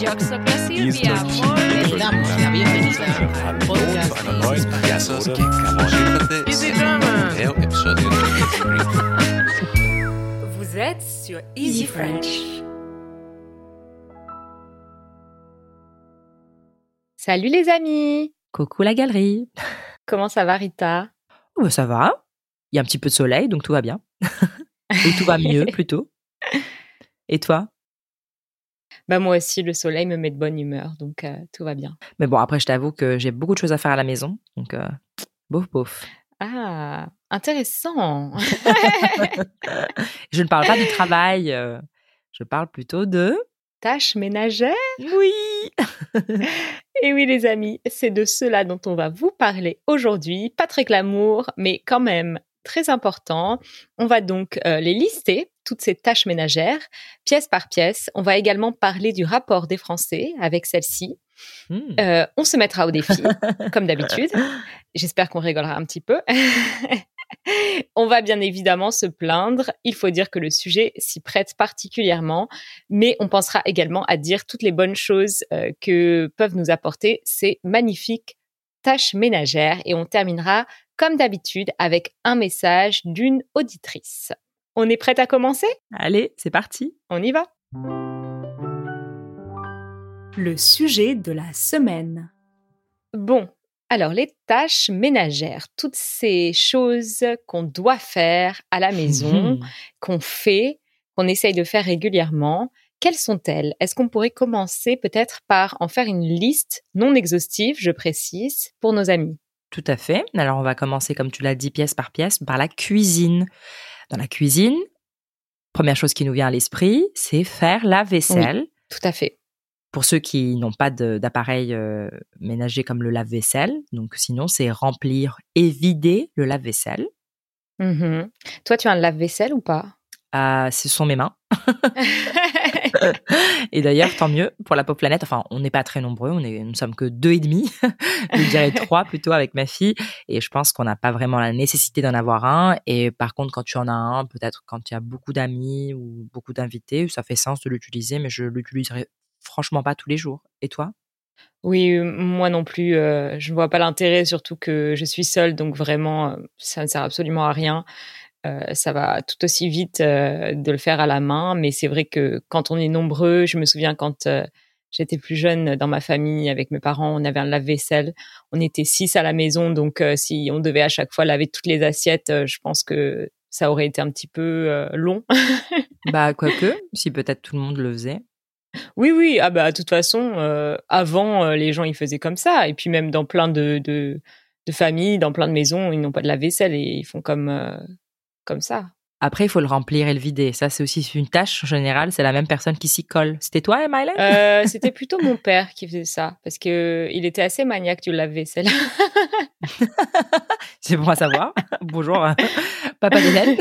Yo Silvia. La bienvenida al podcast zu einer neuen Vous êtes sur Easy French. Salut les amis Coucou la galerie. Comment ça va Rita? Oh, bah, ça va. Il y a un petit peu de soleil, donc tout va bien. Ou tout va mieux plutôt. Et toi? Bah moi aussi le soleil me met de bonne humeur, donc euh, tout va bien. Mais bon, après, je t'avoue que j'ai beaucoup de choses à faire à la maison, donc euh, bof bof. Ah, intéressant Je ne parle pas du travail, euh, je parle plutôt de... Tâches ménagères Oui Et oui les amis, c'est de cela dont on va vous parler aujourd'hui. Pas très glamour, mais quand même très important. On va donc euh, les lister, toutes ces tâches ménagères, pièce par pièce. On va également parler du rapport des Français avec celle-ci. Hmm. Euh, on se mettra au défi, comme d'habitude. J'espère qu'on rigolera un petit peu. on va bien évidemment se plaindre. Il faut dire que le sujet s'y prête particulièrement, mais on pensera également à dire toutes les bonnes choses euh, que peuvent nous apporter ces magnifiques tâches ménagères. Et on terminera, comme d'habitude, avec un message d'une auditrice. On est prête à commencer? Allez, c'est parti. On y va. Le sujet de la semaine. Bon, alors les tâches ménagères, toutes ces choses qu'on doit faire à la maison, qu'on fait, qu'on essaye de faire régulièrement, quelles sont-elles? Est-ce qu'on pourrait commencer peut-être par en faire une liste non exhaustive, je précise, pour nos amis? Tout à fait. Alors, on va commencer, comme tu l'as dit, pièce par pièce, par la cuisine. Dans la cuisine, première chose qui nous vient à l'esprit, c'est faire la vaisselle. Tout à fait. Pour ceux qui n'ont pas d'appareil euh, ménager comme le lave-vaisselle, donc sinon, c'est remplir et vider le lave-vaisselle. Mhm. Toi, tu as un lave-vaisselle ou pas? Ce sont mes mains. Et d'ailleurs, tant mieux pour la pauvre planète. Enfin, on n'est pas très nombreux, on est, nous sommes que deux et demi. je dirais trois plutôt avec ma fille. Et je pense qu'on n'a pas vraiment la nécessité d'en avoir un. Et par contre, quand tu en as un, peut-être quand il y a beaucoup d'amis ou beaucoup d'invités, ça fait sens de l'utiliser, mais je l'utiliserai franchement pas tous les jours. Et toi? Oui, moi non plus. euh, je ne vois pas l'intérêt, surtout que je suis seule, donc vraiment, euh, ça ne sert absolument à rien. Euh, ça va tout aussi vite euh, de le faire à la main, mais c'est vrai que quand on est nombreux, je me souviens quand euh, j'étais plus jeune dans ma famille avec mes parents, on avait un lave-vaisselle. On était six à la maison, donc si on devait à chaque fois laver toutes les assiettes, je pense que ça aurait été un petit peu long. Bah, quoique, si peut-être tout le monde le faisait. Oui, oui. Ah bah, de toute façon, avant, les gens, ils faisaient comme ça. Et puis même dans plein de, de, dans plein de maisons, ils n'ont pas de la vaisselle et ils font comme, euh, comme ça. Après, il faut le remplir et le vider. Ça, c'est aussi une tâche en général. C'est la même personne qui s'y colle. C'était toi, Emily Euh, C'était plutôt mon père qui faisait ça parce que il était assez maniaque du lave-vaisselle. C'est bon à savoir. Bonjour, papa d'Hélène.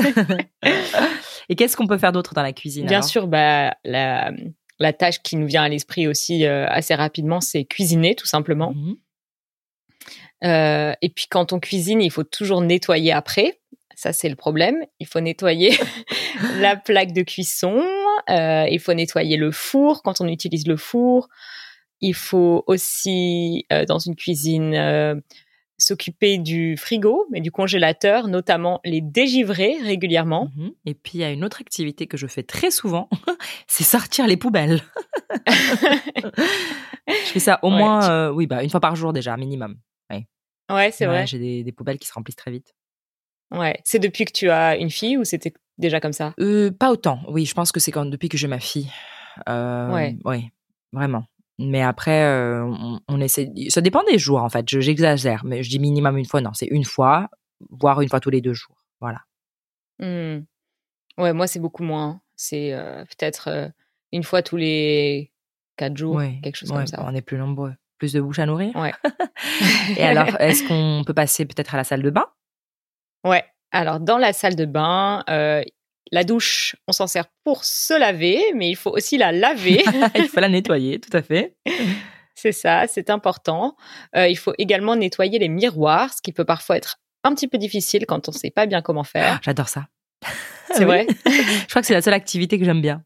Et qu'est-ce qu'on peut faire d'autre dans la cuisine Bien sûr, bah, la, la tâche qui nous vient à l'esprit aussi euh, assez rapidement, c'est cuisiner, tout simplement. Mhm. Euh, et puis quand on cuisine, il faut toujours nettoyer après. Ça, c'est le problème. Il faut nettoyer la plaque de cuisson. euh, il faut nettoyer le four quand on utilise le four. Il faut aussi, euh, dans une cuisine, euh, s'occuper du frigo, mais du congélateur, notamment les dégivrer régulièrement. Mhm. Et puis, il y a une autre activité que je fais très souvent, c'est sortir les poubelles. je fais ça au Ouais, moins, tu- oui, bah, une fois par jour déjà, minimum. Ouais, c'est Ouais, vrai. J'ai des, des poubelles qui se remplissent très vite. Ouais. C'est depuis que tu as une fille ou c'était déjà comme ça? Euh, pas autant. Oui, je pense que c'est quand depuis que j'ai ma fille. Euh, Ouais. Oui, vraiment. Mais après, euh, on, on essaie. Ça dépend des jours, en fait. Je- J'exagère, mais je dis minimum une fois. Non, c'est une fois, voire une fois tous les deux jours. Voilà. Hmm. Ouais, moi, c'est beaucoup moins. C'est euh, peut-être une fois tous les quatre jours, Ouais, quelque chose ouais, comme ça. On est plus nombreux. Plus de bouches à nourrir. Ouais. Et alors, est-ce qu'on peut passer peut-être à la salle de bain? Ouais. Alors, dans la salle de bain, euh, la douche, on s'en sert pour se laver, mais il faut aussi la laver. Il faut la nettoyer, tout à fait. c'est ça, c'est important. Euh, il faut également nettoyer les miroirs, ce qui peut parfois être un petit peu difficile quand on ne sait pas bien comment faire. J'adore ça. C'est vrai? Je crois que c'est la seule activité que j'aime bien.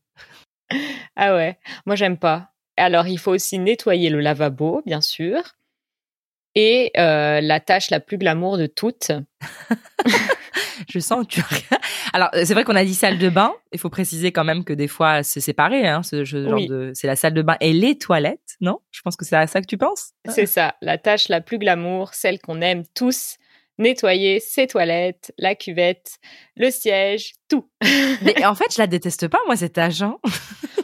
Ah ouais, moi j'aime pas. Alors il faut aussi nettoyer le lavabo, bien sûr. Et euh, la tâche la plus glamour de toutes. Je sens que tu. Alors, c'est vrai qu'on a dit salle de bain. Il faut préciser quand même que des fois, c'est séparé. Hein, ce, ce genre Oui. de. C'est la salle de bain et les toilettes, non? Je pense que c'est à ça que tu penses? C'est ça, la tâche la plus glamour, celle qu'on aime tous. Nettoyer ses toilettes, la cuvette, le siège, tout. Mais en fait, je la déteste pas, moi, cet agent.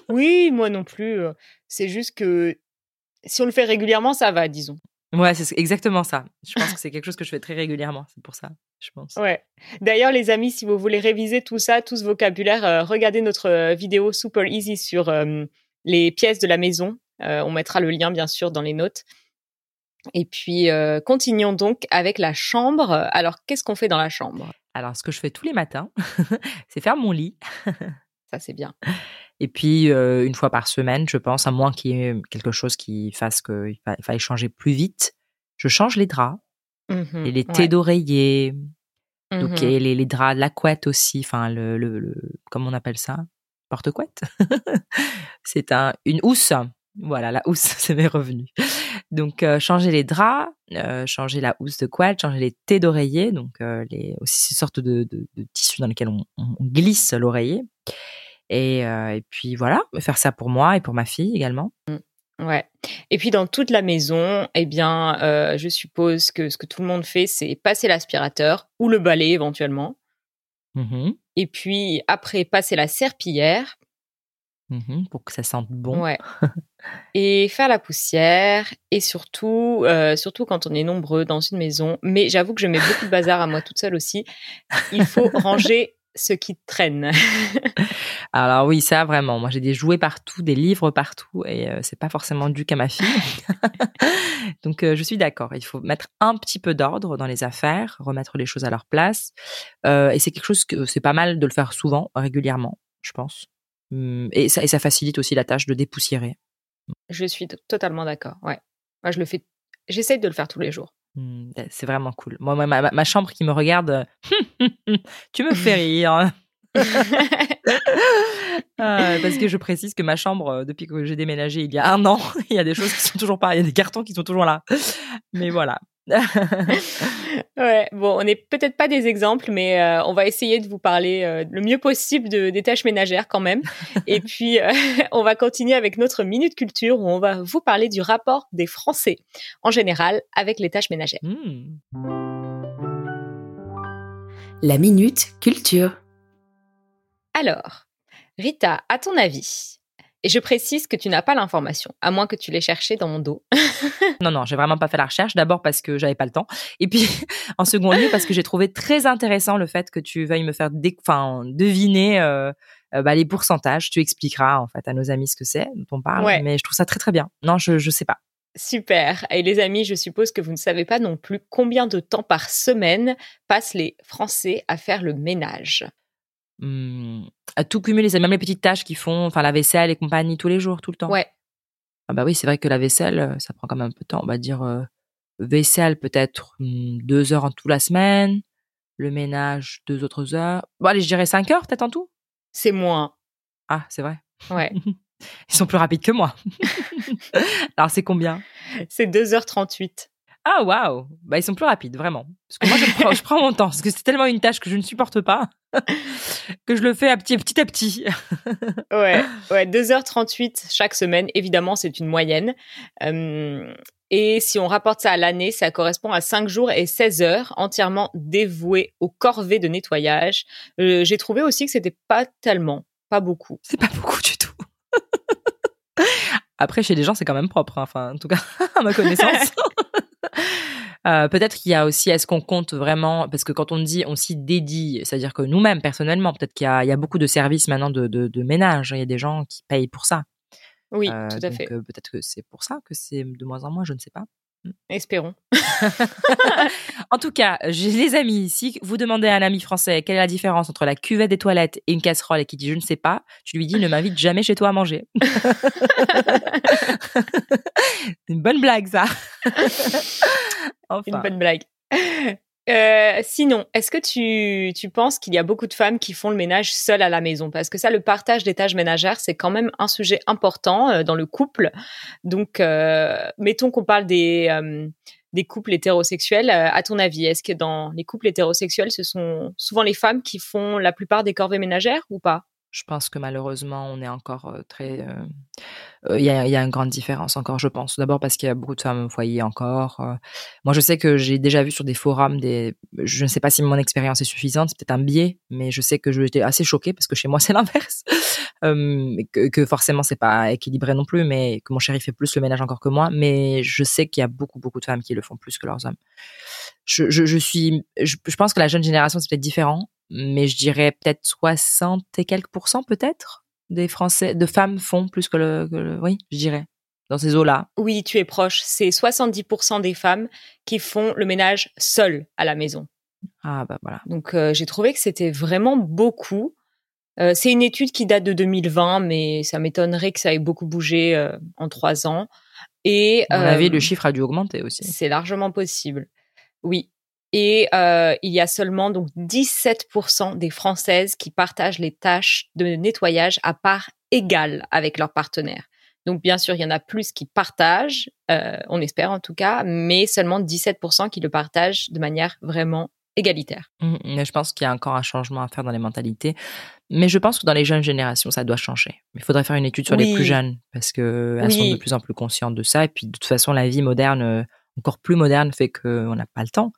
Oui, moi non plus. euh, C'est juste que si on le fait régulièrement, ça va, disons. Ouais, c'est exactement ça. Je pense que c'est quelque chose que je fais très régulièrement. C'est pour ça, je pense. Ouais. D'ailleurs, les amis, si vous voulez réviser tout ça, tout ce vocabulaire, euh, regardez notre euh, vidéo super easy sur euh, les pièces de la maison. Euh, on mettra le lien, bien sûr, dans les notes. Et puis, continuons donc avec la chambre. Alors, qu'est-ce qu'on fait dans la chambre? Alors, ce que je fais tous les matins, c'est faire mon lit. Ça, c'est bien. Et puis, euh, une fois par semaine, je pense, à moins qu'il y ait quelque chose qui fasse qu'il fa- il faille changer plus vite, je change les draps Mhm, et les ouais. thés d'oreiller, donc et les, les draps de la couette aussi, enfin, le, le, le- comment on appelle ça? Porte-couette? C'est un, une housse. Voilà, la housse, c'est mes revenus. Donc, euh, changer les draps, euh, changer la housse de couette, changer les thés d'oreiller, donc euh, les, aussi ces sortes de, de, de tissus dans lesquels on, on glisse l'oreiller. Et, euh, et puis voilà, faire ça pour moi et pour ma fille également. Ouais. Et puis dans toute la maison, eh bien, euh, je suppose que ce que tout le monde fait, c'est passer l'aspirateur ou le balai éventuellement. Mhm, Et puis après, passer la serpillière. mhm, pour que ça sente bon. Ouais. Et faire la poussière. Et surtout, euh, surtout quand on est nombreux dans une maison. Mais j'avoue que je mets beaucoup de bazar à moi toute seule aussi. Il faut ranger ce qui traîne. Alors oui, ça vraiment. Moi, j'ai des jouets partout, des livres partout, et euh, c'est pas forcément dû qu'à ma fille. Donc, euh, je suis d'accord. Il faut mettre un petit peu d'ordre dans les affaires, remettre les choses à leur place, Euh, et c'est quelque chose que c'est pas mal de le faire souvent, régulièrement, je pense. Hum, Et ça, et ça facilite aussi la tâche de dépoussiérer. Je suis totalement d'accord. Ouais. Moi, je le fais. J'essaye de le faire tous les jours. Hum, C'est vraiment cool. Moi, ma, ma chambre qui me regarde, euh, tu me fais rire. Ah, parce que je précise que ma chambre, euh, depuis que j'ai déménagé il y a un an, il y a des choses qui sont toujours pas, il y a des cartons qui sont toujours là. Mais voilà. Ouais, bon, on n'est peut-être pas des exemples, mais euh, on va essayer de vous parler euh, le mieux possible de, des tâches ménagères quand même. Et puis, euh, on va continuer avec notre minute culture où on va vous parler du rapport des Français en général avec les tâches ménagères. Hmm. La minute culture. Alors, Rita, à ton avis, et je précise que tu n'as pas l'information, à moins que tu l'aies cherché dans mon dos. Non, non, j'ai vraiment pas fait la recherche. D'abord parce que j'avais pas le temps. Et puis, en second lieu, parce que j'ai trouvé très intéressant le fait que tu veuilles me faire deviner euh, euh, bah, les pourcentages. Tu expliqueras, en fait, à nos amis ce que c'est dont on parle. Ouais. Mais je trouve ça très, très bien. Non, je, je sais pas. Super. Et les amis, je suppose que vous ne savez pas non plus combien de temps par semaine passent les Français à faire le ménage. Hum, à tout cumuler, c'est même les petites tâches qu'ils font, enfin, la vaisselle et compagnie tous les jours, tout le temps. Ouais. Ah bah oui, c'est vrai que la vaisselle, euh, ça prend quand même un peu de temps. On va dire euh, vaisselle peut-être hum, deux heures en tout la semaine, le ménage deux autres heures. Bon allez, je dirais cinq heures peut-être en tout? C'est moins. Ah, c'est vrai. Ouais. Ils sont plus rapides que moi. Alors c'est combien? C'est 2h38. Ah waouh Bah ils sont plus rapides vraiment. Parce que moi je prends, je prends mon temps parce que c'est tellement une tâche que je ne supporte pas que je le fais à petit, petit à petit. Ouais, ouais 2h38 chaque semaine. Évidemment, c'est une moyenne. Euh, et si on rapporte ça à l'année, ça correspond à 5 jours et 16 heures entièrement dévoués aux corvées de nettoyage. Euh, J'ai trouvé aussi que c'était pas tellement, pas beaucoup. C'est pas beaucoup du tout. Après, chez les gens, c'est quand même propre. hein. Enfin, en tout cas, à ma connaissance. Euh, peut-être qu'il y a aussi, est-ce qu'on compte vraiment, parce que quand on dit on s'y dédie, c'est-à-dire que nous-mêmes, personnellement, peut-être qu'il y a, il y a beaucoup de services maintenant de, de, de ménage. Il y a des gens qui payent pour ça. Oui, Euh, tout à donc, fait. euh, peut-être que c'est pour ça que c'est de moins en moins, je ne sais pas. Espérons. En tout cas, j'ai les amis ici. Vous demandez à un ami français quelle est la différence entre la cuvette des toilettes et une casserole et qui dit je ne sais pas, tu lui dis ne m'invite jamais chez toi à manger. C'est une bonne blague ça. enfin. Une bonne blague. Euh, sinon, est-ce que tu, tu penses qu'il y a beaucoup de femmes qui font le ménage seules à la maison? Parce que ça, le partage des tâches ménagères, c'est quand même un sujet important euh, dans le couple. Donc, euh, mettons qu'on parle des, euh, des couples hétérosexuels. À ton avis, est-ce que dans les couples hétérosexuels, ce sont souvent les femmes qui font la plupart des corvées ménagères ou pas? Je pense que malheureusement, on est encore très. Il y, a, une grande différence encore, je pense. D'abord parce qu'il y a beaucoup de femmes au foyer encore. Moi, je sais que j'ai déjà vu sur des forums des. Je ne sais pas si mon expérience est suffisante, c'est peut-être un biais, mais je sais que j'étais assez choquée parce que chez moi c'est l'inverse. Que, que forcément c'est pas équilibré non plus, mais que mon chéri fait plus le ménage encore que moi. Mais je sais qu'il y a beaucoup beaucoup de femmes qui le font plus que leurs hommes. Je, je, suis. Je pense que la jeune génération c'est peut-être différent, mais je dirais peut-être 60 et quelques pourcents peut-être des Français, de femmes font plus que le, que le- oui, je dirais, dans ces eaux-là. Oui, tu es proche. C'est 70% des femmes qui font le ménage seules à la maison. Ah bah voilà. Donc, euh, j'ai trouvé que c'était vraiment beaucoup. Euh, c'est une étude qui date de 2020, mais ça m'étonnerait que ça ait beaucoup bougé euh, en trois ans. Et À mon avis, le chiffre a dû augmenter aussi. C'est largement possible. Oui. Et euh, il y a seulement donc 17% des Françaises qui partagent les tâches de nettoyage à part égale avec leur partenaire. Donc bien sûr, il y en a plus qui partagent, euh, on espère en tout cas, mais seulement 17% qui le partagent de manière vraiment égalitaire. Mhm, Mais je pense qu'il y a encore un changement à faire dans les mentalités. Mais je pense que dans les jeunes générations, ça doit changer. Il faudrait faire une étude sur les plus jeunes parce que elles sont de plus en plus conscientes de ça. Et puis de toute façon, la vie moderne, euh, encore plus moderne, fait qu'on n'a pas le temps.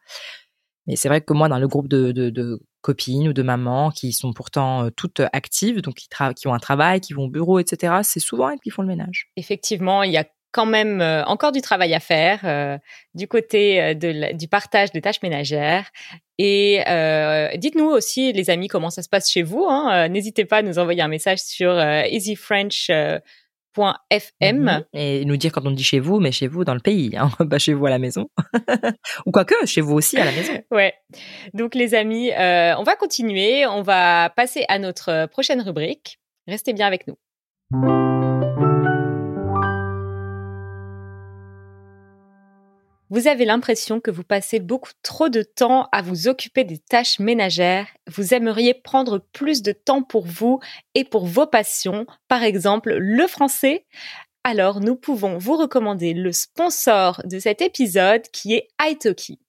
Mais c'est vrai que moi, dans le groupe de, de, copines ou de mamans qui sont pourtant euh, toutes actives, donc qui, qui ont un travail, qui vont au bureau, etc., c'est souvent elles qui font le ménage. Effectivement, il y a quand même euh, encore du travail à faire euh, du côté du partage des tâches ménagères. Et dites-nous aussi, les amis, comment ça se passe chez vous. hein. N'hésitez pas à nous envoyer un message sur euh, easyfrench.fm. Mhm. Et nous dire quand on dit chez vous, mais chez vous dans le pays, hein, pas chez vous à la maison. ou quoique, chez vous aussi à la maison. Ouais. Donc les amis, euh, on va continuer. On va passer à notre euh, prochaine rubrique. Restez bien avec nous. Vous avez l'impression que vous passez beaucoup trop de temps à vous occuper des tâches ménagères. Vous aimeriez prendre plus de temps pour vous et pour vos passions, par exemple le français. Alors nous pouvons vous recommander le sponsor de cet épisode qui est Italki.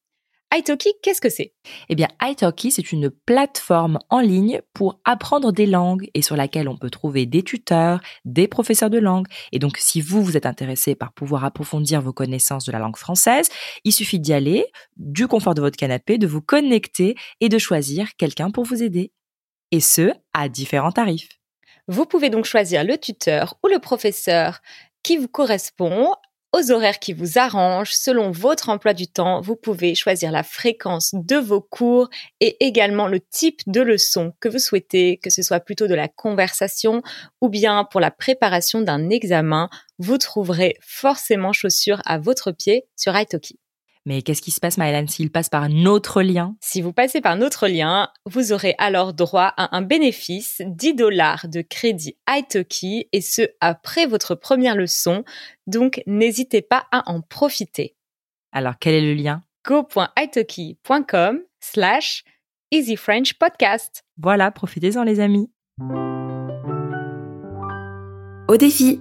Italki, qu'est-ce que c'est? Eh bien, italki, c'est une plateforme en ligne pour apprendre des langues et sur laquelle on peut trouver des tuteurs, des professeurs de langue. Et donc, si vous, vous êtes intéressé par pouvoir approfondir vos connaissances de la langue française, il suffit d'y aller, du confort de votre canapé, de vous connecter et de choisir quelqu'un pour vous aider. Et ce, à différents tarifs. Vous pouvez donc choisir le tuteur ou le professeur qui vous correspond aux horaires qui vous arrangent selon votre emploi du temps. Vous pouvez choisir la fréquence de vos cours et également le type de leçon que vous souhaitez, que ce soit plutôt de la conversation ou bien pour la préparation d'un examen. Vous trouverez forcément chaussures à votre pied sur Italki. Mais qu'est-ce qui se passe, Maëlan, s'il passe par un autre lien? Si vous passez par notre lien, vous aurez alors droit à un bénéfice 10 dollars de crédit Italki et ce après votre première leçon. Donc n'hésitez pas à en profiter. Alors, quel est le lien? go.italki.com slash easyfrenchpodcast. Voilà, profitez-en, les amis. Au défi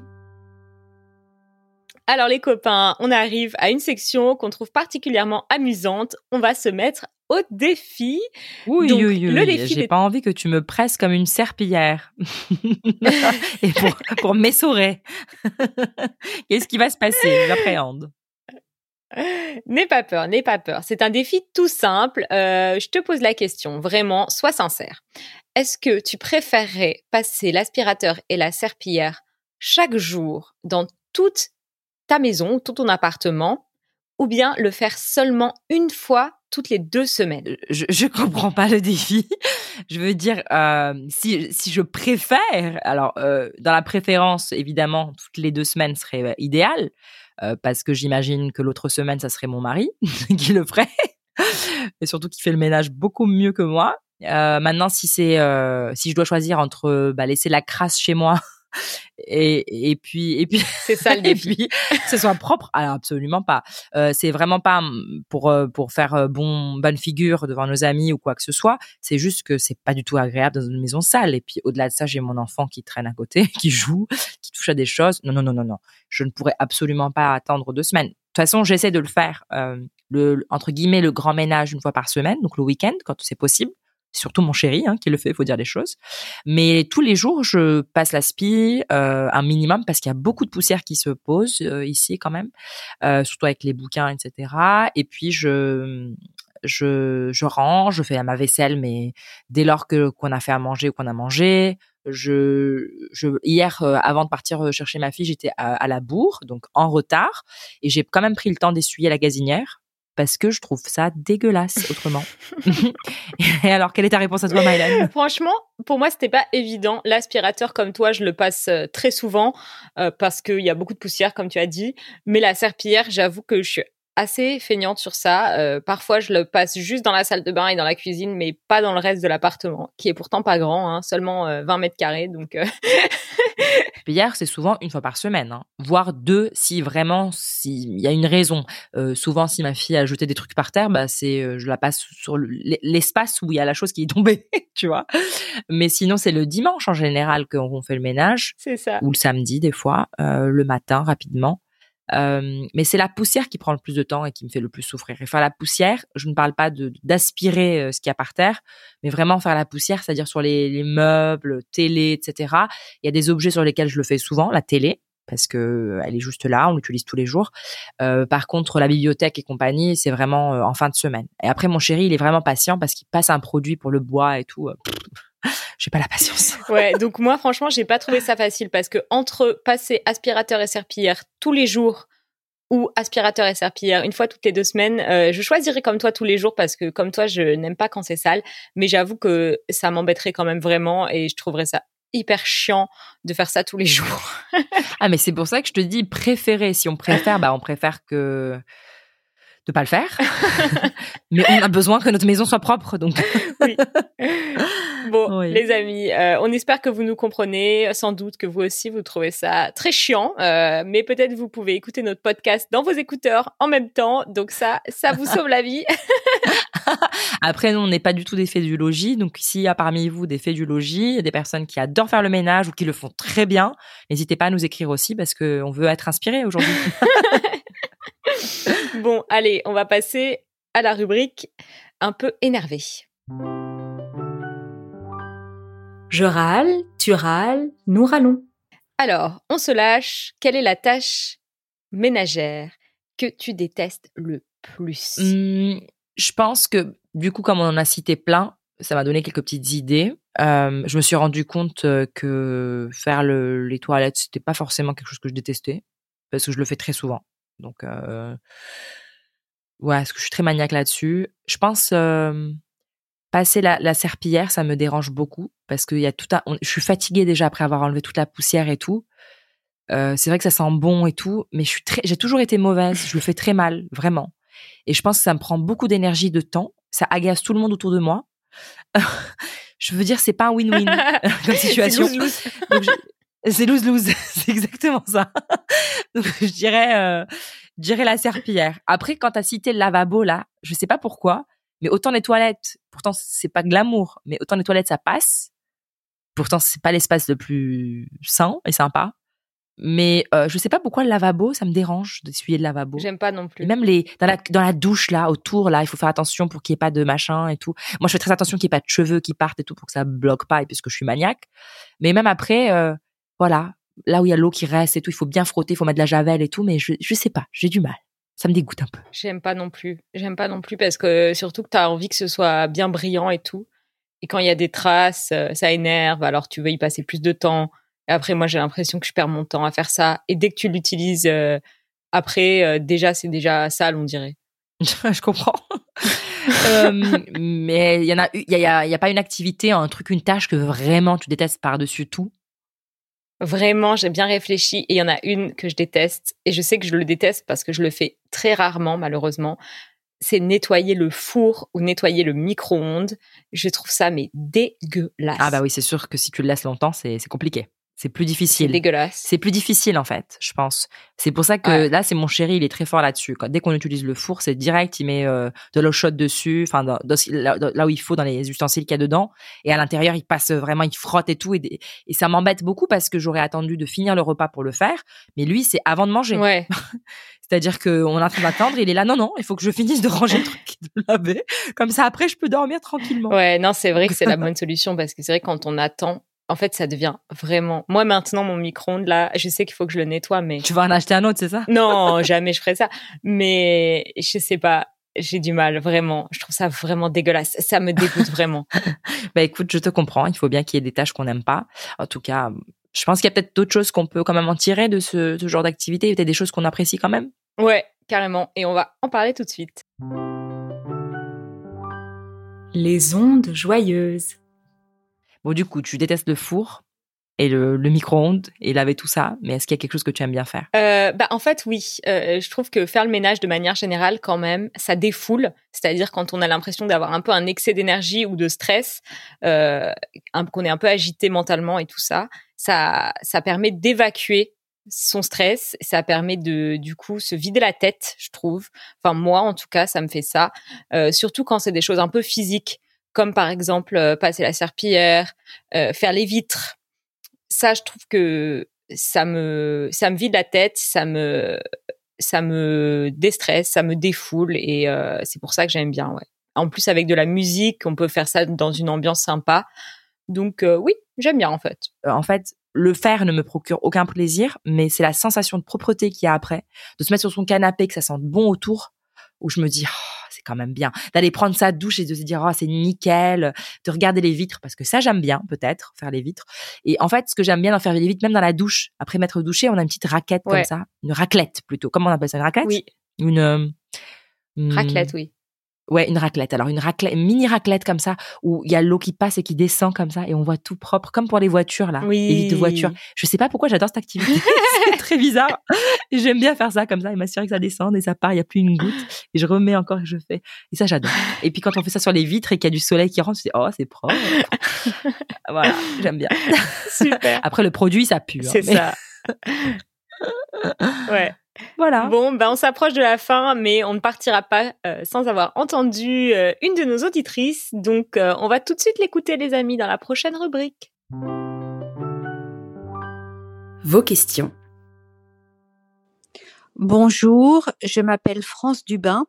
Alors les copains, on arrive à une section qu'on trouve particulièrement amusante. On va se mettre au défi. Oui, Donc, oui, oui, le défi j'ai des- pas envie que tu me presses comme une serpillière. Et pour, pour m'essorer. Qu'est-ce qui va se passer? J'appréhende. N'aie pas peur, n'aie pas peur. C'est un défi tout simple. Euh, je te pose la question, vraiment, sois sincère. Est-ce que tu préférerais passer l'aspirateur et la serpillière chaque jour dans toute ta maison, tout ton appartement, ou bien le faire seulement une fois toutes les deux semaines Je, je comprends pas le défi. Je veux dire, euh, si, si je préfère, alors euh, dans la préférence, évidemment, toutes les deux semaines serait euh, idéal, euh, parce que j'imagine que l'autre semaine, ça serait mon mari qui le ferait, et surtout qui fait le ménage beaucoup mieux que moi. Euh, maintenant, si c'est, euh, si je dois choisir entre bah, laisser la crasse chez moi et, et puis et puis C'est ça le et défi. puis que ce soit propre alors absolument pas. Euh, c'est vraiment pas mm, pour euh, pour faire euh, bon bonne figure devant nos amis ou quoi que ce soit. C'est juste que c'est pas du tout agréable dans une maison sale. Et puis au-delà de ça j'ai mon enfant qui traîne à côté qui joue qui touche à des choses. Non non non non non. Je ne pourrais absolument pas attendre deux semaines. De toute façon j'essaie de le faire euh, le entre guillemets le grand ménage une fois par semaine donc le week-end quand c'est possible surtout mon chéri hein, qui le fait, il faut dire les choses. Mais tous les jours, je passe la spie euh, un minimum parce qu'il y a beaucoup de poussière qui se pose euh, ici quand même, euh, surtout avec les bouquins, etc. Et puis je je je range, je fais ma vaisselle, mais dès lors que qu'on a fait à manger ou qu'on a mangé. Je, je hier euh, avant de partir euh, chercher ma fille, j'étais à, à la bourre, donc en retard, et j'ai quand même pris le temps d'essuyer la gazinière parce que je trouve ça dégueulasse autrement. Et alors, quelle est ta réponse à toi, Mylan Franchement, pour moi, c'était pas évident. L'aspirateur, comme toi, je le passe euh, très souvent euh, parce qu'il y a beaucoup de poussière, comme tu as dit. Mais la serpillière, j'avoue que je suis assez feignante sur ça. Euh, parfois, je le passe juste dans la salle de bain et dans la cuisine, mais pas dans le reste de l'appartement, qui est pourtant pas grand, hein, seulement euh, 20 mètres carrés. Donc, euh, Hier, c'est souvent une fois par semaine, hein, voire deux si vraiment s'il y a une raison. Euh, souvent, si ma fille a jeté des trucs par terre, bah c'est euh, je la passe sur le- l'espace où il y a la chose qui est tombée, tu vois. Mais sinon, c'est le dimanche en général qu'on fait le ménage. c'est ça. ou le samedi des fois, le matin rapidement. Euh, mais c'est la poussière qui prend le plus de temps et qui me fait le plus souffrir. Et faire la poussière, je ne parle pas d'aspirer euh, ce qu'il y a par terre, mais vraiment faire la poussière, c'est-à-dire sur les, les meubles, télé, etc. Il y a des objets sur lesquels je le fais souvent, la télé parce que euh, elle est juste là, on l'utilise tous les jours. Par contre, la bibliothèque et compagnie, c'est vraiment en fin de semaine. Et après, mon chéri, il est vraiment patient parce qu'il passe un produit pour le bois et tout. J'ai pas la patience. Ouais, donc moi, franchement, j'ai pas trouvé ça facile parce que entre passer aspirateur et serpillière tous les jours ou aspirateur et serpillière une fois toutes les deux semaines, euh, je choisirais comme toi tous les jours parce que comme toi, je n'aime pas quand c'est sale, mais j'avoue que ça m'embêterait quand même vraiment et je trouverais ça hyper chiant de faire ça tous les jours. Ah, mais c'est pour ça que je te dis préférer. Si on préfère, bah, on préfère que de pas le faire. mais on a besoin que notre maison soit propre, donc. Oui. Bon, Oui. les amis, euh, on espère que vous nous comprenez. Sans doute que vous aussi, vous trouvez ça très chiant. euh, mais peut-être vous pouvez écouter notre podcast dans vos écouteurs en même temps. Donc ça, ça vous sauve la vie. Après, nous, on n'est pas du tout des faits du logis. Donc, s'il y a parmi vous des faits du logis, des personnes qui adorent faire le ménage ou qui le font très bien, n'hésitez pas à nous écrire aussi parce que on veut être inspiré aujourd'hui. bon, allez, on va passer à la rubrique un peu énervé. Je râle, tu râles, nous râlons. Alors, on se lâche. Quelle est la tâche ménagère que tu détestes le plus? Hum, je pense que du coup, comme on en a cité plein, ça m'a donné quelques petites idées. Euh, je me suis rendu compte euh, que faire le, les toilettes, c'était pas forcément quelque chose que je détestais parce que je le fais très souvent. Donc, euh, ouais, parce que je suis très maniaque là-dessus. Je pense euh, passer la, la serpillière, ça me dérange beaucoup parce qu'il y a tout un. on- je suis fatiguée déjà après avoir enlevé toute la poussière et tout. Euh, c'est vrai que ça sent bon et tout, mais je suis très, j'ai toujours été mauvaise. Je le fais très mal, vraiment. Et je pense que ça me prend beaucoup d'énergie, de temps. Ça agace tout le monde autour de moi. je veux dire, c'est pas un win-win comme situation. Donc, je- C'est lose-lose, c'est exactement ça. Donc, je dirais, euh, je dirais la serpillière. Après, quand t'as cité le lavabo, là, je sais pas pourquoi, mais autant les toilettes, pourtant c'est pas glamour, mais autant les toilettes ça passe. Pourtant c'est pas l'espace le plus sain et sympa. Mais euh, je sais pas pourquoi le lavabo, ça me dérange d'essuyer le lavabo. J'aime pas non plus. Et même les dans la dans la douche là autour là, il faut faire attention pour qu'il y ait pas de machin et tout. Moi, je fais très attention qu'il y ait pas de cheveux qui partent et tout pour que ça bloque pas et puisque je suis maniaque. Mais même après, euh, voilà, là où il y a l'eau qui reste et tout, il faut bien frotter, il faut mettre de la javel et tout. Mais je je sais pas, j'ai du mal. Ça me dégoûte un peu. J'aime pas non plus. J'aime pas non plus parce que surtout que tu as envie que ce soit bien brillant et tout. Et quand il y a des traces, euh, ça énerve. Alors tu veux y passer plus de temps. Et après, moi, j'ai l'impression que je perds mon temps à faire ça. Et dès que tu l'utilises euh, après, euh, déjà, c'est déjà sale, on dirait. je comprends. Euh, mais il y en a, il y a, il y a- il y a pas une activité, un truc, une tâche que vraiment tu détestes par dessus tout? Vraiment, j'ai bien réfléchi et il y en a une que je déteste. Et je sais que je le déteste parce que je le fais très rarement, malheureusement. C'est nettoyer le four ou nettoyer le micro-ondes. Je trouve ça, mais dégueulasse. Ah bah oui, c'est sûr que si tu le laisses longtemps, c'est compliqué. C'est plus C'est difficile. dégueulasse. C'est plus difficile en fait, je pense. C'est pour ça que Ouais. là, c'est mon chéri, il est très fort là-dessus. Quand- Dès qu'on utilise le four, c'est direct, il met euh, de l'eau chaude dessus, enfin dans- dans- là, où il faut dans les ustensiles qu'il y a dedans. Et à l'intérieur, il passe vraiment, il frotte et tout. Et, ça m'embête beaucoup parce que j'aurais attendu de finir le repas pour le faire. Mais lui, c'est avant de manger. Ouais. C'est-à-dire qu'on est en train d'attendre, il est là, non, non, il faut que je finisse de ranger le truc et de laver. Comme ça, après, je peux dormir tranquillement. Ouais, non, c'est vrai que c'est la bonne solution parce que c'est vrai quand on attend, en fait, ça devient vraiment. Moi, maintenant, mon micro-ondes, là, je sais qu'il faut que je le nettoie, mais. Tu vas en acheter un autre, c'est ça? Non, jamais je ferais ça. Mais je sais pas. J'ai du mal, vraiment. Je trouve ça vraiment dégueulasse. Ça me dégoûte vraiment. Bah écoute, je te comprends. Il faut bien qu'il y ait des tâches qu'on n'aime pas. En tout cas, je pense qu'il y a peut-être d'autres choses qu'on peut quand même en tirer de ce, ce genre d'activité. Peut-être des choses qu'on apprécie quand même. Ouais, carrément. Et on va en parler tout de suite. Les ondes joyeuses. Bon, du coup, tu détestes le four et le, micro-ondes et laver tout ça. Mais est-ce qu'il y a quelque chose que tu aimes bien faire? Euh, bah, en fait, oui. Euh, je trouve que faire le ménage de manière générale, quand même, ça défoule. C'est-à-dire quand on a l'impression d'avoir un peu un excès d'énergie ou de stress, euh, qu'on est un peu agité mentalement et tout ça, ça, ça permet d'évacuer son stress. Ça permet de, du coup, se vider la tête, je trouve. Enfin, moi, en tout cas, ça me fait ça. Surtout quand c'est des choses un peu physiques, comme par exemple euh, passer la serpillière, euh, faire les vitres. Ça, je trouve que ça me ça me vide la tête, ça me ça me déstresse, ça me défoule et euh, c'est pour ça que j'aime bien. Ouais. En plus avec de la musique, on peut faire ça dans une ambiance sympa. Donc euh, oui, j'aime bien en fait. Euh, En fait, le faire ne me procure aucun plaisir, mais c'est la sensation de propreté qu'il y a après, de se mettre sur son canapé, que ça sente bon autour, où je me dis, oh, c'est quand même bien, d'aller prendre sa douche et de se dire, oh, c'est nickel, de regarder les vitres, parce que ça, j'aime bien, peut-être, faire les vitres. Et en fait, ce que j'aime bien dans faire les vitres, même dans la douche, après m'être douché, on a une petite raquette Ouais. comme ça, une raclette plutôt. Comment on appelle ça, une raclette? Oui, Une, euh, une- raclette, oui. Ouais, une raclette. Alors une raclette, une mini raclette comme ça, où il y a l'eau qui passe et qui descend comme ça, et on voit tout propre, comme pour les voitures là, Oui. les vitres de voiture. Je sais pas pourquoi j'adore cette activité. c'est très bizarre. J'aime bien faire ça comme ça et m'assurer que ça descende et ça part, il y a plus une goutte. Et je remets encore et je fais. Et ça, j'adore. Et puis quand on fait ça sur les vitres et qu'il y a du soleil qui rentre, je dis oh c'est propre. voilà, j'aime bien. Super. Après le produit, ça pue. hein, C'est mais ça. Ouais. Voilà. Bon, ben on s'approche de la fin, mais on ne partira pas euh, sans avoir entendu euh, une de nos auditrices. Donc, euh, on va tout de suite l'écouter, les amis, dans la prochaine rubrique. Vos questions. Bonjour, je m'appelle France Dubin.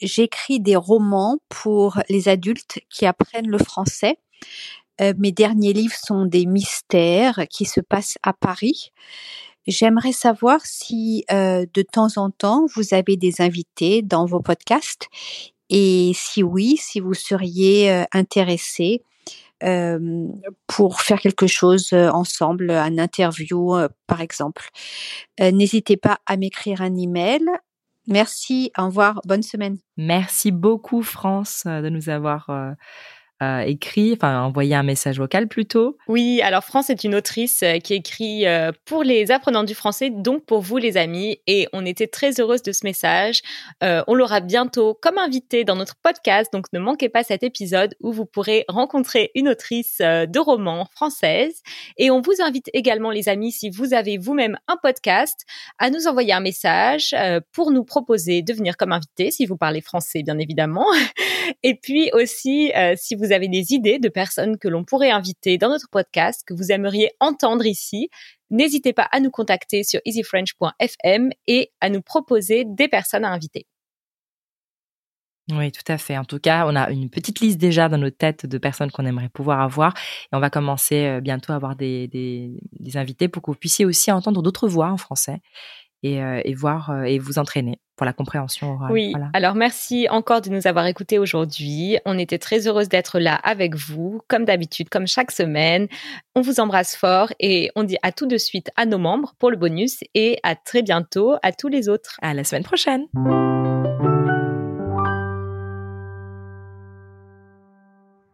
J'écris des romans pour les adultes qui apprennent le français. Euh, mes derniers livres sont des mystères qui se passent à Paris. J'aimerais savoir si euh, de temps en temps vous avez des invités dans vos podcasts et si oui, si vous seriez euh, intéressé euh, pour faire quelque chose euh, ensemble, un interview euh, par exemple. Euh, N'hésitez pas à m'écrire un email. Merci, au revoir, bonne semaine. Merci beaucoup France de nous avoir euh, écrit, enfin envoyé un message vocal plutôt. Oui, alors France est une autrice euh, qui écrit euh, pour les apprenants du français, donc pour vous les amis, et on était très heureuse de ce message. Euh, on l'aura bientôt comme invité dans notre podcast, donc ne manquez pas cet épisode où vous pourrez rencontrer une autrice euh, de romans française. Et on vous invite également les amis, si vous avez vous-même un podcast, à nous envoyer un message pour nous proposer de venir comme invité, si vous parlez français bien évidemment. Et puis aussi, si vous avez des idées de personnes que l'on pourrait inviter dans notre podcast, que vous aimeriez entendre ici, n'hésitez pas à nous contacter sur easyfrench.fm et à nous proposer des personnes à inviter. Oui, tout à fait. En tout cas, on a une petite liste déjà dans nos têtes de personnes qu'on aimerait pouvoir avoir. Et on va commencer euh, bientôt à avoir des, des, invités pour que vous puissiez aussi entendre d'autres voix en français et, euh, voir euh, et vous entraîner pour la compréhension orale. Oui, Voilà. alors merci encore de nous avoir écoutés aujourd'hui. On était très heureuse d'être là avec vous, comme d'habitude, comme chaque semaine. On vous embrasse fort et on dit à tout de suite à nos membres pour le bonus et à très bientôt à tous les autres. À la semaine prochaine.